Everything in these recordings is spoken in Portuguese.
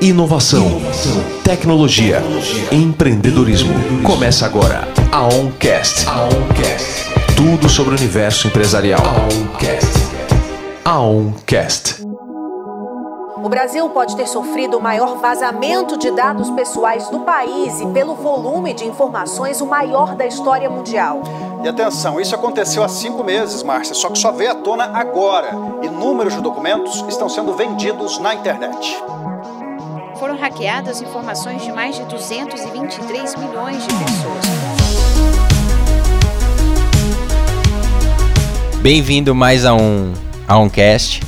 Inovação, Inovação. Tecnologia, Tecnologia. empreendedorismo. Começa agora a OnCast. a OnCast. Tudo sobre o universo empresarial. A OnCast. A OnCast. O Brasil pode ter sofrido o maior vazamento de dados pessoais do país e, pelo volume de informações, o maior da história mundial. E atenção, isso aconteceu há cinco meses, Márcia, só que só veio à tona agora. Inúmeros documentos estão sendo vendidos na internet foram hackeadas informações de mais de 223 milhões de pessoas. Bem-vindo mais a um, a um cast.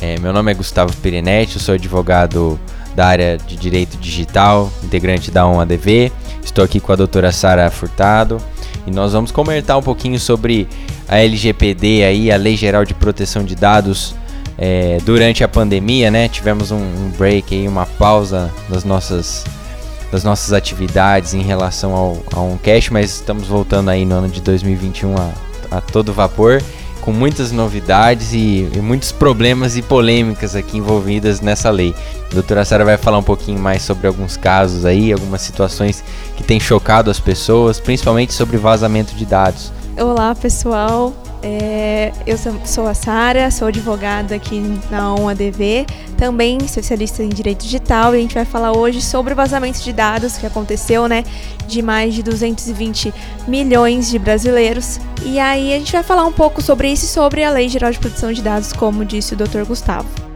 É, meu nome é Gustavo Perinetti, eu sou advogado da área de Direito Digital, integrante da ONADV. Estou aqui com a doutora Sara Furtado e nós vamos comentar um pouquinho sobre a LGPD aí, a Lei Geral de Proteção de Dados é, durante a pandemia, né? Tivemos um, um, break aí, uma pausa das nossas, das nossas atividades em relação ao, ao Oncast, mas estamos voltando aí no ano de 2021 a, a todo vapor, com muitas novidades e, e, muitos problemas e polêmicas aqui envolvidas nessa lei. A doutora Sara vai falar um pouquinho mais sobre alguns casos aí, algumas situações que têm chocado as pessoas, principalmente sobre vazamento de dados. Olá, pessoal. É, eu sou a Sara, sou advogada aqui na ONADV, também especialista em direito digital, e a gente vai falar hoje sobre o vazamento de dados que aconteceu, né, de mais de 220 milhões de brasileiros. E aí a gente vai falar um pouco sobre isso e sobre a Lei Geral de Proteção de Dados, como disse o Dr. Gustavo.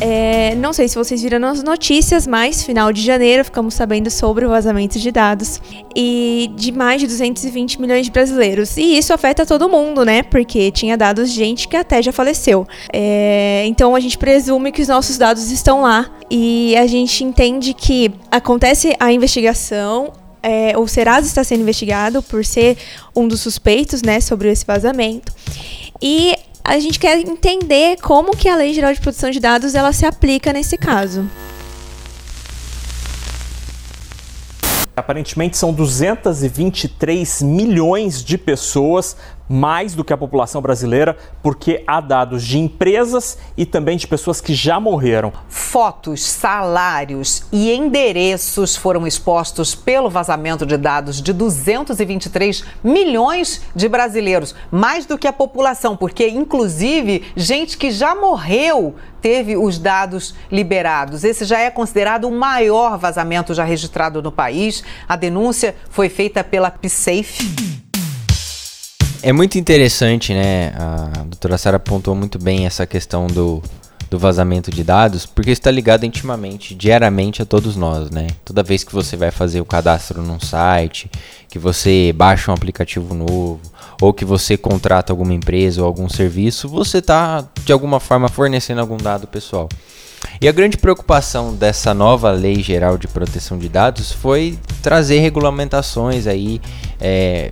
É, não sei se vocês viram nas notícias, mas final de janeiro ficamos sabendo sobre o vazamento de dados e de mais de 220 milhões de brasileiros. E isso afeta todo mundo, né? Porque tinha dados de gente que até já faleceu. É, então a gente presume que os nossos dados estão lá e a gente entende que acontece a investigação, é, o Serasa está sendo investigado por ser um dos suspeitos, né, sobre esse vazamento. E a gente quer entender como que a Lei Geral de Proteção de Dados ela se aplica nesse caso. Aparentemente são 223 milhões de pessoas mais do que a população brasileira, porque há dados de empresas e também de pessoas que já morreram. Fotos, salários e endereços foram expostos pelo vazamento de dados de 223 milhões de brasileiros, mais do que a população, porque inclusive gente que já morreu teve os dados liberados. Esse já é considerado o maior vazamento já registrado no país. A denúncia foi feita pela PSAFE. É muito interessante, né? A doutora Sara apontou muito bem essa questão do, do vazamento de dados, porque está ligado intimamente, diariamente a todos nós, né? Toda vez que você vai fazer o cadastro num site, que você baixa um aplicativo novo, ou que você contrata alguma empresa ou algum serviço, você está de alguma forma fornecendo algum dado pessoal. E a grande preocupação dessa nova lei geral de proteção de dados foi trazer regulamentações aí é,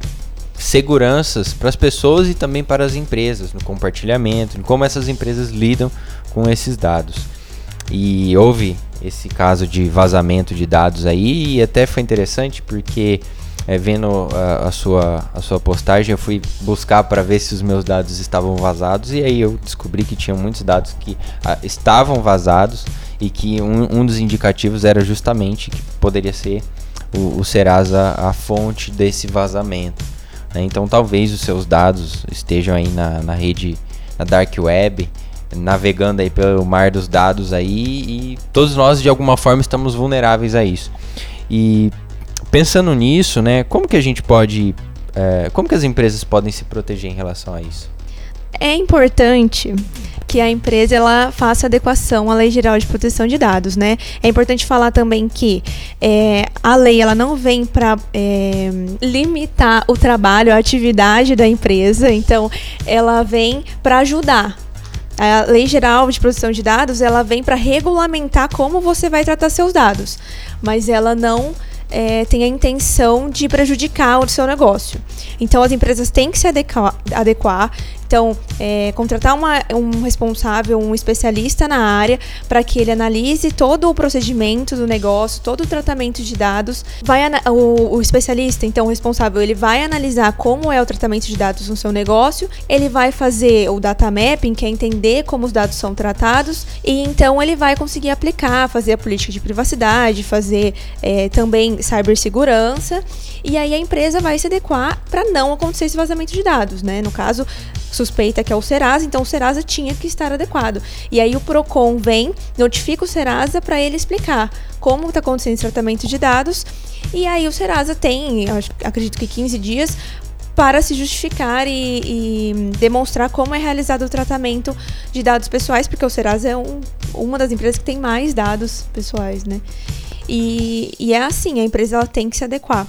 seguranças para as pessoas e também para as empresas no compartilhamento, em como essas empresas lidam com esses dados. E houve esse caso de vazamento de dados aí e até foi interessante porque é, vendo a, a, sua, a sua postagem eu fui buscar para ver se os meus dados estavam vazados e aí eu descobri que tinha muitos dados que a, ah, estavam vazados e que um, um dos indicativos era justamente que poderia ser o, o Serasa a fonte desse vazamento. Né? Então talvez os seus dados estejam aí na, na rede, na dark web, navegando aí pelo mar dos dados aí e todos nós de alguma forma estamos vulneráveis a isso. E pensando nisso, né, como que a gente pode, é, como que as empresas podem se proteger em relação a isso? É importante que a empresa ela faça adequação à Lei Geral de Proteção de Dados, né? É importante falar também que é, a lei ela não vem para é, limitar o trabalho, a atividade da empresa, então ela vem para ajudar. A Lei Geral de Proteção de Dados ela vem para regulamentar como você vai tratar seus dados, mas ela não é, tem a intenção de prejudicar o seu negócio. Então as empresas têm que se adequar, adequar Então, é, contratar uma, um responsável, um especialista na área, para que ele analise todo o procedimento do negócio, todo o tratamento de dados. Vai o, o especialista, então, o responsável, ele vai analisar como é o tratamento de dados no seu negócio, ele vai fazer o data mapping, que é entender como os dados são tratados, e então ele vai conseguir aplicar, fazer a política de privacidade, fazer é, também cibersegurança, e aí a empresa vai se adequar para não acontecer esse vazamento de dados, né? No caso, suspeita que é o Serasa, então o Serasa tinha que estar adequado. E aí o Procon vem, notifica o Serasa para ele explicar como está acontecendo esse tratamento de dados. E aí o Serasa tem, acredito que 15 dias para se justificar e, e, demonstrar como é realizado o tratamento de dados pessoais, porque o Serasa é um, uma das empresas que tem mais dados pessoais, né? E, e é assim, a empresa ela tem que se adequar.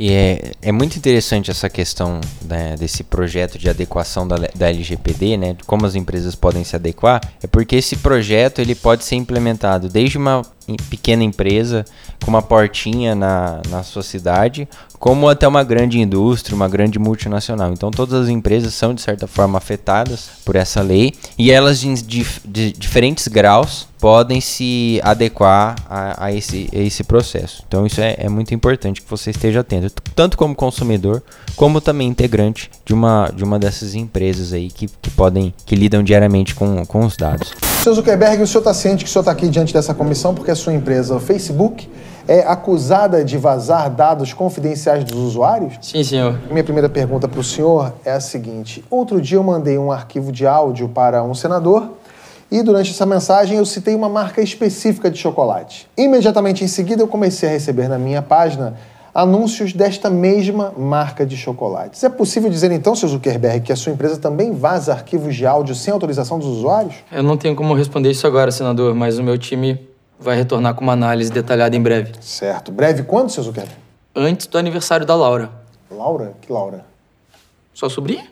E é, é muito interessante essa questão né, desse projeto de adequação da, da LGPD, né? Como as empresas podem se adequar. É porque esse projeto ele pode ser implementado desde uma pequena empresa com uma portinha na, na sua cidade, como até uma grande indústria, uma grande multinacional. Então todas as empresas são de certa forma afetadas por essa lei e elas de, de, diferentes graus podem se adequar a, a, esse, a esse processo. Então isso é, é muito importante que você esteja atento, tanto como consumidor, como também integrante de uma, de uma dessas empresas aí que, que podem, que lidam diariamente com, com os dados. Seu Zuckerberg, o senhor está ciente que o senhor está aqui diante dessa comissão porque a sua empresa, o Facebook, é acusada de vazar dados confidenciais dos usuários? Sim, senhor. Minha primeira pergunta para o senhor é a seguinte: outro dia eu mandei um arquivo de áudio para um senador e durante essa mensagem eu citei uma marca específica de chocolate. Imediatamente em seguida eu comecei a receber na minha página anúncios desta mesma marca de chocolates. É possível dizer então, seu Zuckerberg, que a sua empresa também vaza arquivos de áudio sem autorização dos usuários? Eu não tenho como responder isso agora, senador, mas o meu time vai retornar com uma análise detalhada em breve. Certo. Breve quando, seu Zuckerberg? Antes do aniversário da Laura. Laura? Que Laura? Sua sobrinha?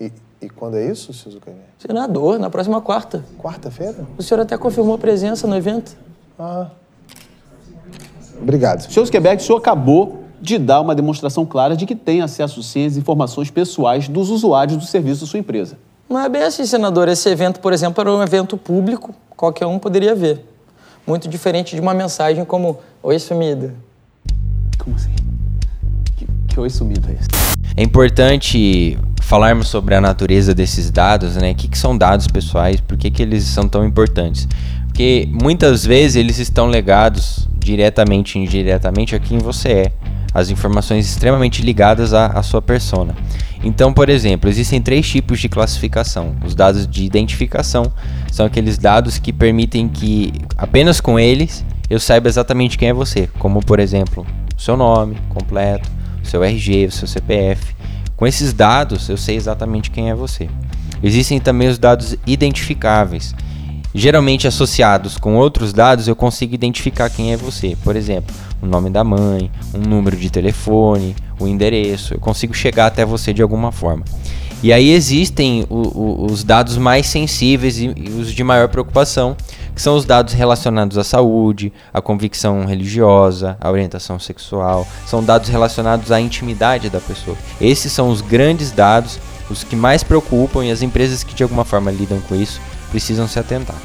E, e quando é isso, seu Zuckerberg? Senador, na próxima quarta. Quarta-feira? O senhor até confirmou a presença no evento. Ah, Obrigado. Senhor Zuckerberg, o senhor acabou de dar uma demonstração clara de que tem acesso sim às informações pessoais dos usuários do serviço da sua empresa. Não é bem assim, senador. Esse evento, por exemplo, era um evento público, qualquer um poderia ver. Muito diferente de uma mensagem como Oi, sumida. Como assim? Que, que oi, sumida é esse? É importante falarmos sobre a natureza desses dados, né? O que, que são dados pessoais, por que, que eles são tão importantes? Porque muitas vezes eles estão ligados diretamente e indiretamente a quem você é. As informações extremamente ligadas à, à sua persona. Então, por exemplo, existem três tipos de classificação. Os dados de identificação são aqueles dados que permitem que apenas com eles eu saiba exatamente quem é você, como por exemplo, seu nome completo, seu RG, seu CPF. Com esses dados eu sei exatamente quem é você. Existem também os dados identificáveis, geralmente associados com outros dados, eu consigo identificar quem é você. Por exemplo, o nome da mãe, um número de telefone, o endereço. Eu consigo chegar até você de alguma forma. E aí existem o, o, os dados mais sensíveis e, e, os de maior preocupação, que são os dados relacionados à saúde, à convicção religiosa, à orientação sexual. São dados relacionados à intimidade da pessoa. Esses são os grandes dados, os que mais preocupam e as empresas que de alguma forma lidam com isso precisam se atentar.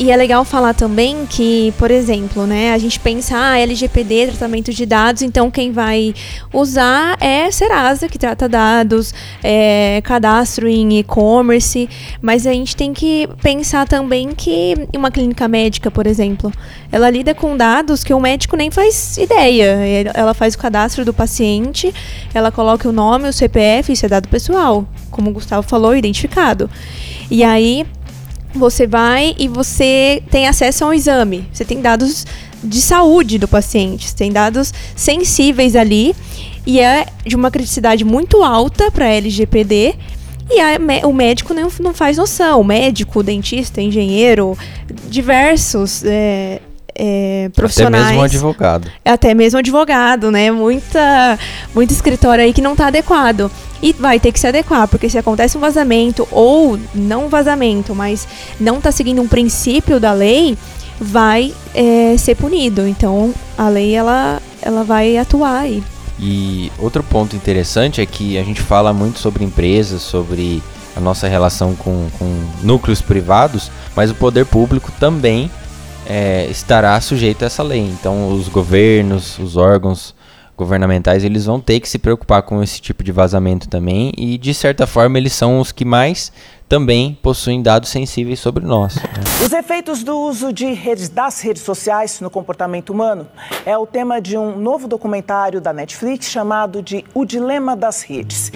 E é legal falar também que, por exemplo, né, a gente pensa, ah, LGPD, tratamento de dados, então quem vai usar é Serasa, que trata dados, é, cadastro em e-commerce, mas a gente tem que pensar também que uma clínica médica, por exemplo, ela lida com dados que o médico nem faz ideia. Ela faz o cadastro do paciente, ela coloca o nome, o CPF, isso é dado pessoal, como o Gustavo falou, identificado. E aí você vai e você tem acesso a um exame. Você tem dados de saúde do paciente, você tem dados sensíveis ali e é de uma criticidade muito alta para LGPD. E a, o médico não, não faz noção. O médico, o dentista, engenheiro, diversos é, é, profissionais. Até mesmo advogado. Até mesmo advogado, né? Muita, muito escritório aí que não está adequado. E vai ter que se adequar, porque se acontece um vazamento, ou não vazamento, mas não está seguindo um princípio da lei, vai é, ser punido. Então a lei ela, ela vai atuar aí. E outro ponto interessante é que a gente fala muito sobre empresas, sobre a nossa relação com, com núcleos privados, mas o poder público também é, estará sujeito a essa lei. Então, os governos, os órgãos governamentais, eles vão ter que se preocupar com esse tipo de vazamento também e, de certa forma, eles são os que mais também possuem dados sensíveis sobre nós. Né? Os efeitos do uso de redes, das redes sociais no comportamento humano é o tema de um novo documentário da Netflix chamado de O Dilema das Redes.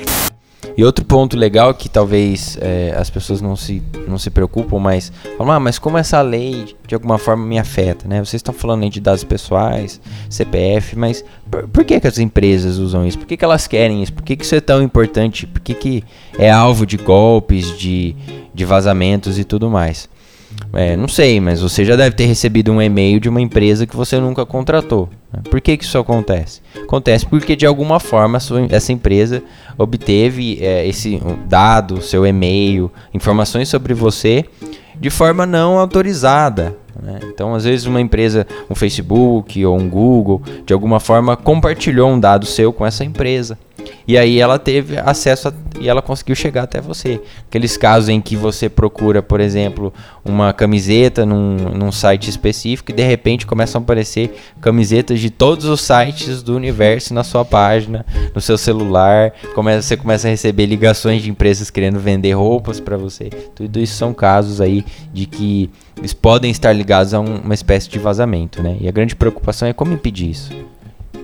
E outro ponto legal que talvez é, as pessoas não se, não se preocupam, mas falam, ah, mas como essa lei de alguma forma me afeta, né? Vocês estão falando de dados pessoais, CPF, mas por, por que, que as empresas usam isso? Por que, que elas querem isso? Por que, que isso é tão importante? Por que, que é alvo de golpes, de, de vazamentos e tudo mais? É, não sei, mas você já deve ter recebido um e-mail de uma empresa que você nunca contratou. Né? Por que, que isso acontece? Acontece porque de alguma forma sua, essa empresa obteve é, esse dado, seu e-mail, informações sobre você de forma não autorizada. Né? Então, às vezes, uma empresa, um Facebook ou um Google, de alguma forma compartilhou um dado seu com essa empresa. E aí ela teve acesso a, e ela conseguiu chegar até você. Aqueles casos em que você procura, por exemplo, uma camiseta num, num site específico e de repente começam a aparecer camisetas de todos os sites do universo na sua página, no seu celular. Começa, você começa a receber ligações de empresas querendo vender roupas para você. Tudo isso são casos aí de que eles podem estar ligados a um, uma espécie de vazamento, né? E a grande preocupação é como impedir isso.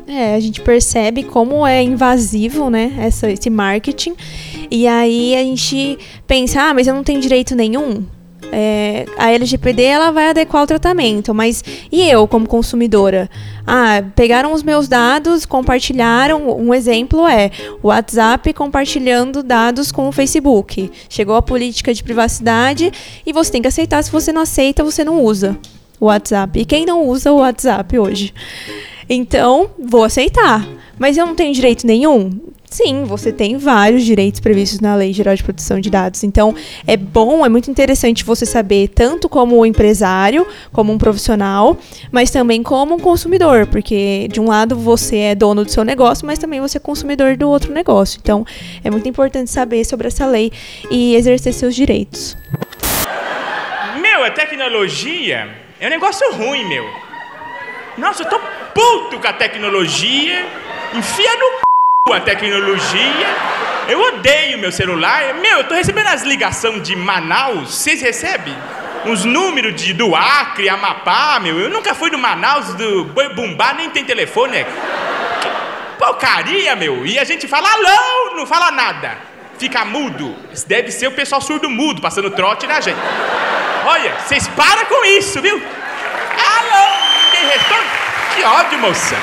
É, a gente percebe como é invasivo, né, essa, esse marketing. E aí a gente pensa, ah, mas eu não tenho direito nenhum. É, a LGPD ela vai adequar o tratamento, mas e eu como consumidora? Ah, pegaram os meus dados, compartilharam. Um exemplo é o WhatsApp compartilhando dados com o Facebook. Chegou a política de privacidade e você tem que aceitar. Se você não aceita, você não usa o WhatsApp. E quem não usa o WhatsApp hoje? Então, vou aceitar. Mas eu não tenho direito nenhum? Sim, você tem vários direitos previstos na Lei Geral de Proteção de Dados. Então, é bom, é muito interessante você saber, tanto como empresário, como um profissional, mas também como um consumidor, porque de um lado você é dono do seu negócio, mas também você é consumidor do outro negócio. Então, é muito importante saber sobre essa lei e exercer seus direitos. Meu, a tecnologia é um negócio ruim, meu. Nossa, eu tô puto com a tecnologia. Enfia no c... a tecnologia. Eu odeio meu celular. Meu, eu tô recebendo as ligações de Manaus. Vocês recebem? Uns números de, do Acre, Amapá, meu. Eu nunca fui do Manaus, do Boi Bumbá, nem tem telefone. Porcaria, meu. E a gente fala alô, não fala nada. Fica mudo. Deve ser o pessoal surdo mudo passando trote na gente. Olha, vocês param com isso, viu? Alô, ninguém responde. Que ódio, moça!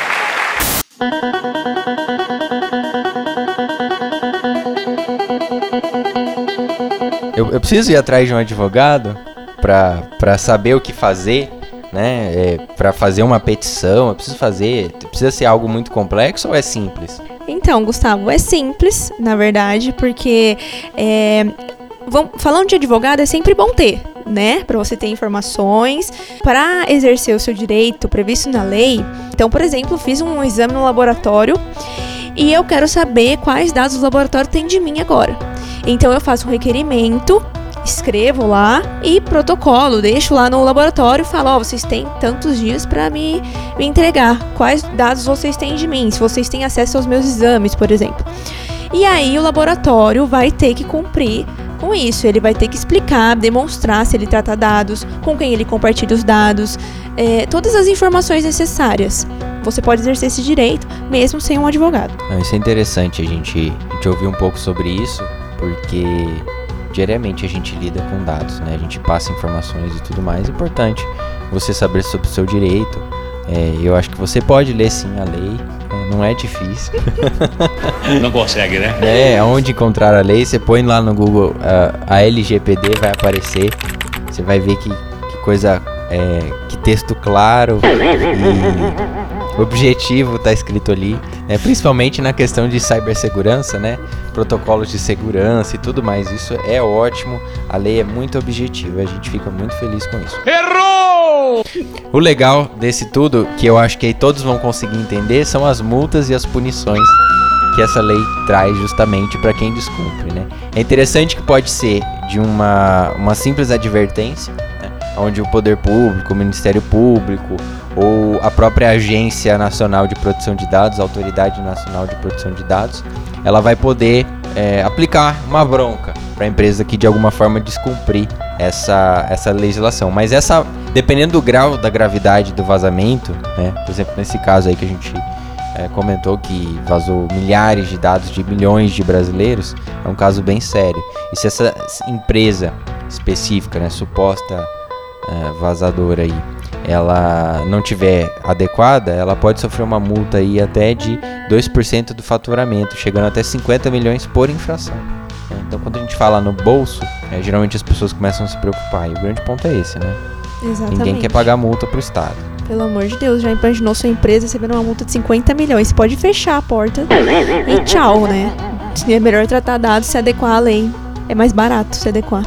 Eu, eu preciso ir atrás de um advogado para saber o que fazer, né? É, para fazer uma petição, eu preciso fazer. Precisa ser algo muito complexo ou é simples? Então, Gustavo, é simples, na verdade, porque é, vamos, falando de advogado é sempre bom ter, né? Para você ter informações, para exercer o seu direito previsto na lei. Então, por exemplo, fiz um exame no laboratório e eu quero saber quais dados o laboratório tem de mim agora. Então, eu faço um requerimento escrevo lá e protocolo, deixo lá no laboratório e falo, oh, vocês têm tantos dias para me, me entregar. Quais dados vocês têm de mim? Se vocês têm acesso aos meus exames, por exemplo. E aí o laboratório vai ter que cumprir com isso, ele vai ter que explicar, demonstrar se ele trata dados, com quem ele compartilha os dados, é, todas as informações necessárias. Você pode exercer esse direito mesmo sem um advogado. Isso é interessante a gente, a gente ouvir um pouco sobre isso, porque diariamente a gente lida com dados, né? A gente passa informações e tudo mais. É importante você saber sobre o seu direito. É, eu acho que você pode ler sim a lei, não é difícil. Não consegue, né? É, onde encontrar a lei, você põe lá no Google uh, a LGPD, vai aparecer. Você vai ver que, que coisa, é, que texto claro e objetivo está escrito ali. Né? Principalmente na questão de cibersegurança, né? Protocolos de segurança e tudo mais. Isso é ótimo. A lei é muito objetiva. A gente fica muito feliz com isso. Errou! O legal desse tudo, que eu acho que aí todos vão conseguir entender, são as multas e as punições que essa lei traz justamente para quem descumpre, né? É interessante que pode ser de uma, uma simples advertência, né? onde o poder público, o Ministério Público ou a própria Agência Nacional de Proteção de Dados, a Autoridade Nacional de Proteção de Dados, ela vai poder é, aplicar uma bronca para a empresa que de alguma forma descumprir essa, essa legislação. Mas essa, dependendo do grau da gravidade do vazamento, né, por exemplo, nesse caso aí que a gente é, comentou que vazou milhares de dados de milhões de brasileiros, é um caso bem sério. E se essa empresa específica, né, suposta é, vazadora aí, ela não tiver adequada, ela pode sofrer uma multa aí até de 2% do faturamento, chegando até 50 milhões por infração. Então, quando a gente fala no bolso, é, geralmente as pessoas começam a se preocupar. E o grande ponto é esse, né? Exatamente. Ninguém quer pagar multa pro Estado. Pelo amor de Deus, já imaginou sua empresa recebendo uma multa de 50 milhões? Você pode fechar a porta e tchau, né? É melhor tratar dados, se adequar à lei. É mais barato se adequar.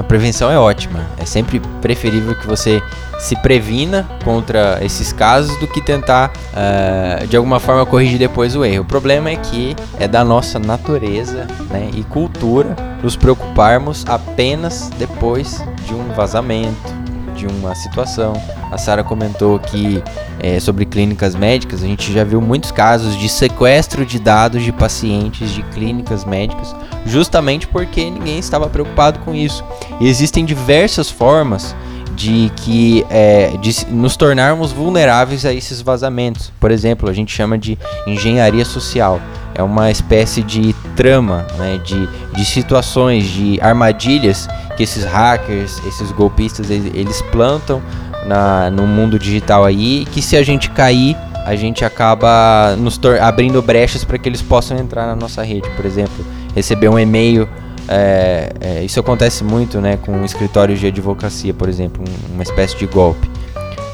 A prevenção é ótima. É sempre preferível que você se previna contra esses casos do que tentar uh, de alguma forma corrigir depois o erro. O problema é que é da nossa natureza né, e cultura nos preocuparmos apenas depois de um vazamento, de uma situação. A Sara comentou que é, sobre clínicas médicas, a gente já viu muitos casos de sequestro de dados de pacientes de clínicas médicas, justamente porque ninguém estava preocupado com isso. E existem diversas formas de que é, de nos tornarmos vulneráveis a esses vazamentos. Por exemplo, a gente chama de engenharia social. É uma espécie de trama, né, de, de situações, de armadilhas que esses hackers, esses golpistas, eles, plantam na, no mundo digital aí, que se a gente cair, a gente acaba nos abrindo brechas para que eles possam entrar na nossa rede. Por exemplo, receber um e-mail é, é, isso acontece muito né, com escritórios de advocacia, por exemplo, um, uma espécie de golpe.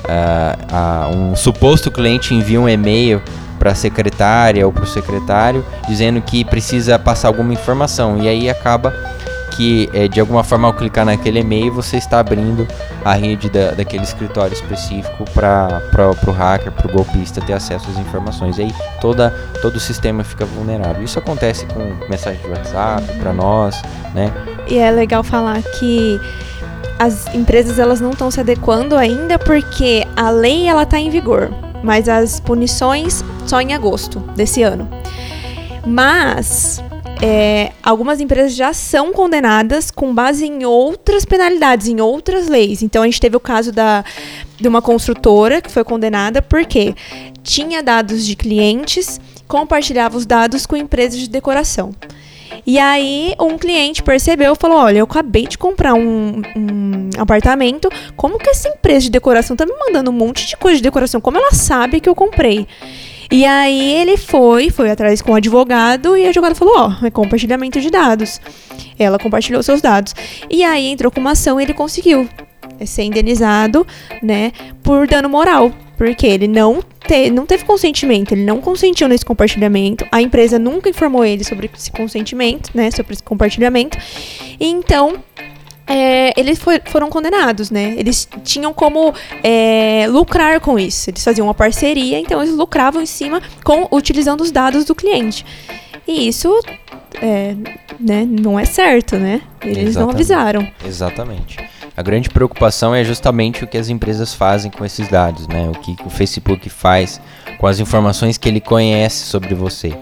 Uh, uh, um suposto cliente envia um e-mail para a secretária ou para o secretário dizendo que precisa passar alguma informação e aí acaba que é, de alguma forma ao clicar naquele e-mail você está abrindo a rede da, daquele escritório específico para o hacker, para o golpista ter acesso às informações. E aí toda, todo o sistema fica vulnerável. Isso acontece com mensagem de WhatsApp para nós, né? E é legal falar que as empresas elas não estão se adequando ainda porque a lei ela está em vigor, mas as punições só em agosto desse ano. Mas é, algumas empresas já são condenadas com base em outras penalidades, em outras leis. Então a gente teve o caso da, de uma construtora que foi condenada porque tinha dados de clientes, compartilhava os dados com empresas de decoração. E aí um cliente percebeu e falou: Olha, eu acabei de comprar um, um, apartamento. Como que essa empresa de decoração tá me mandando um monte de coisa de decoração? Como ela sabe que eu comprei? E aí ele foi, foi atrás com o advogado e a advogada falou: Ó, oh, é compartilhamento de dados. Ela compartilhou seus dados. E aí entrou com uma ação e ele conseguiu ser indenizado, né, por dano moral. Porque ele não, te, não teve consentimento, ele não consentiu nesse compartilhamento, a empresa nunca informou ele sobre esse consentimento, né, sobre esse compartilhamento. E então, é, eles foi, foram condenados, né? Eles tinham como é, lucrar com isso. Eles faziam uma parceria, então eles lucravam em cima com utilizando os dados do cliente. E isso é, né, não é certo, né? Eles Exatamente. não avisaram. Exatamente. A grande preocupação é justamente o que as empresas fazem com esses dados, né? O que o Facebook faz com as informações que ele conhece sobre você.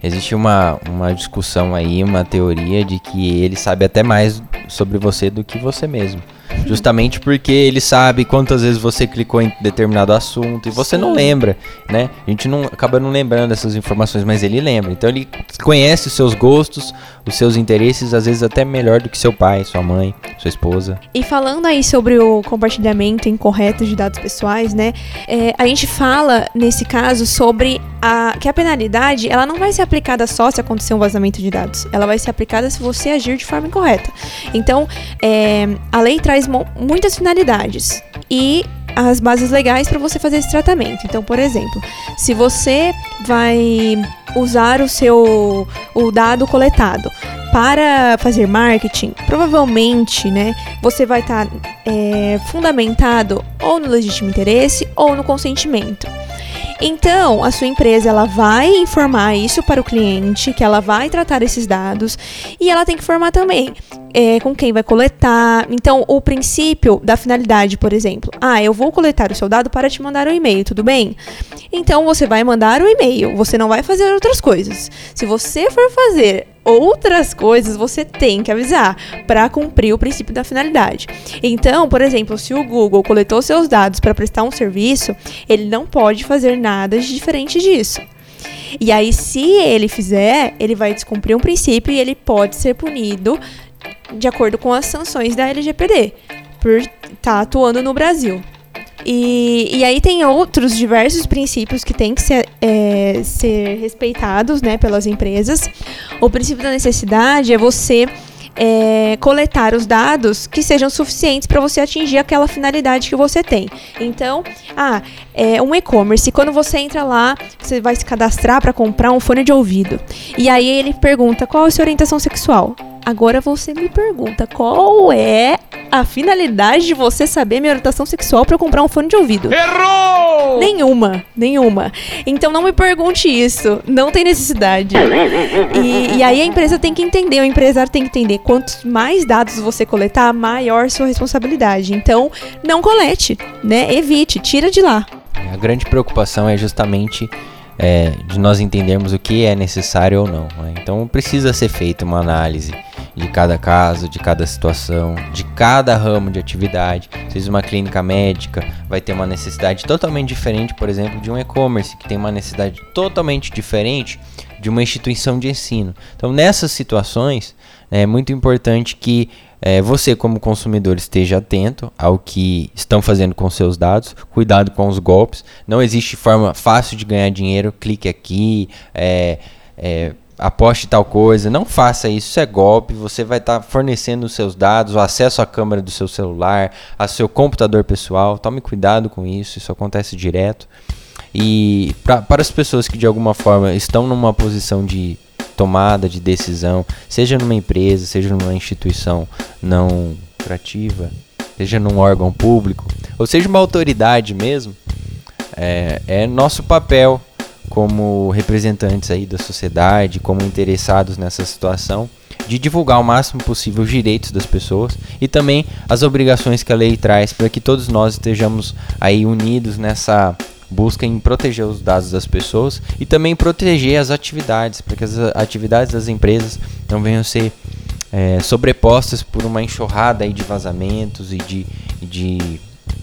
Existe uma, uma discussão aí, uma teoria de que ele sabe até mais sobre você do que você mesmo. Justamente porque ele sabe quantas vezes você clicou em determinado assunto e você Sim. não lembra, né? A gente não acaba não lembrando dessas informações, mas ele lembra. Então ele conhece os seus gostos, os seus interesses, às vezes até melhor do que seu pai, sua mãe, sua esposa. E falando aí sobre o compartilhamento incorreto de dados pessoais, né? É, a gente fala nesse caso sobre a, que a penalidade ela não vai ser aplicada só se acontecer um vazamento de dados. Ela vai ser aplicada se você agir de forma incorreta. Então, é, a lei traz muitas finalidades e as bases legais para você fazer esse tratamento. Então, por exemplo, se você vai usar o seu o dado coletado para fazer marketing, provavelmente, né, você vai estar tá, é, fundamentado ou no legítimo interesse ou no consentimento. Então, a sua empresa ela vai informar isso para o cliente, que ela vai tratar esses dados e ela tem que informar também é, com quem vai coletar. Então, o princípio da finalidade, por exemplo, ah, eu vou coletar o seu dado para te mandar um e-mail, tudo bem? Então, você vai mandar o e-mail, você não vai fazer outras coisas. Se você for fazer outras coisas, você tem que avisar para cumprir o princípio da finalidade. Então, por exemplo, se o Google coletou seus dados para prestar um serviço, ele não pode fazer nada de diferente disso. E aí, se ele fizer, ele vai descumprir um princípio e ele pode ser punido de acordo com as sanções da LGPD por estar tá atuando no Brasil. E, e aí tem outros diversos princípios que têm que ser, é, ser respeitados né, pelas empresas. O princípio da necessidade é você é, coletar os dados que sejam suficientes para você atingir aquela finalidade que você tem. Então, ah, é um e-commerce. Quando você entra lá, você vai se cadastrar para comprar um fone de ouvido. E aí ele pergunta qual é a sua orientação sexual. Agora você me pergunta qual é a finalidade de você saber minha orientação sexual para comprar um fone de ouvido? Errou! Nenhuma, nenhuma. Então não me pergunte isso, não tem necessidade. E, e aí a empresa tem que entender, o empresário tem que entender quantos mais dados você coletar, maior sua responsabilidade. Então não colete, né? Evite, tira de lá. A grande preocupação é justamente é, de nós entendermos o que é necessário ou não. Né? Então precisa ser feita uma análise de cada caso, de cada situação, de cada ramo de atividade. Se uma clínica médica vai ter uma necessidade totalmente diferente, por exemplo, de um e-commerce que tem uma necessidade totalmente diferente de uma instituição de ensino. Então nessas situações é muito importante que é, você, como consumidor, esteja atento ao que estão fazendo com seus dados, cuidado com os golpes. Não existe forma fácil de ganhar dinheiro, clique aqui, é, é, aposte tal coisa. Não faça isso, isso é golpe. Você vai estar tá fornecendo os seus dados, o acesso à câmera do seu celular, ao seu computador pessoal. Tome cuidado com isso, isso acontece direto. E pra, para as pessoas que de alguma forma estão numa posição de tomada de decisão, seja numa empresa, seja numa instituição não lucrativa, seja num órgão público, ou seja uma autoridade mesmo, é, é nosso papel como representantes aí da sociedade, como interessados nessa situação, de divulgar o máximo possível os direitos das pessoas e também as obrigações que a lei traz para que todos nós estejamos aí unidos nessa busca em proteger os dados das pessoas e também proteger as atividades, para que as atividades das empresas não venham a ser é, sobrepostas por uma enxurrada aí de vazamentos e de, de,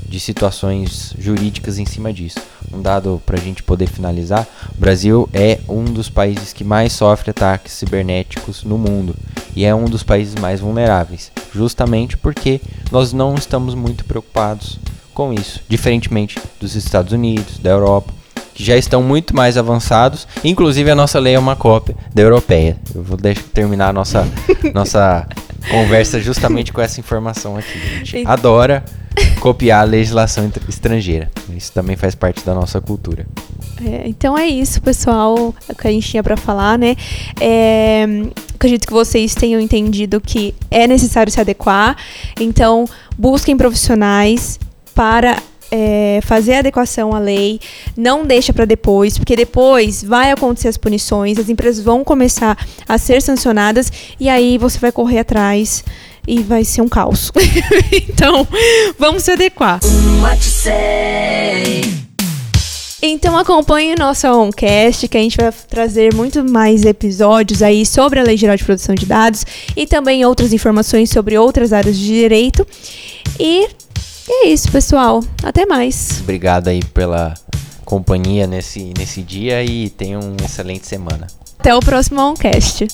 de situações jurídicas em cima disso. Um dado para a gente poder finalizar: o Brasil é um dos países que mais sofre ataques cibernéticos no mundo e é um dos países mais vulneráveis, justamente porque nós não estamos muito preocupados com isso, diferentemente dos Estados Unidos, da Europa, que já estão muito mais avançados. Inclusive a nossa lei é uma cópia da europeia. Eu vou deixar terminar a nossa nossa conversa justamente com essa informação aqui. A gente adora copiar a legislação estrangeira. Isso também faz parte da nossa cultura. É, então é isso, pessoal, é o que a gente tinha para falar, né? É, acredito que vocês tenham entendido que é necessário se adequar. Então, busquem profissionais, para é, fazer adequação à lei, não deixa para depois, porque depois vai acontecer as punições, as empresas vão começar a ser sancionadas e aí você vai correr atrás e vai ser um caos. então, vamos se adequar. Então acompanhe o nosso Oncast, que a gente vai trazer muito mais episódios aí sobre a Lei Geral de Proteção de Dados e também outras informações sobre outras áreas de direito. E é isso, pessoal. Até mais. Obrigado aí pela companhia nesse, nesse dia e tenha uma excelente semana. Até o próximo Oncast.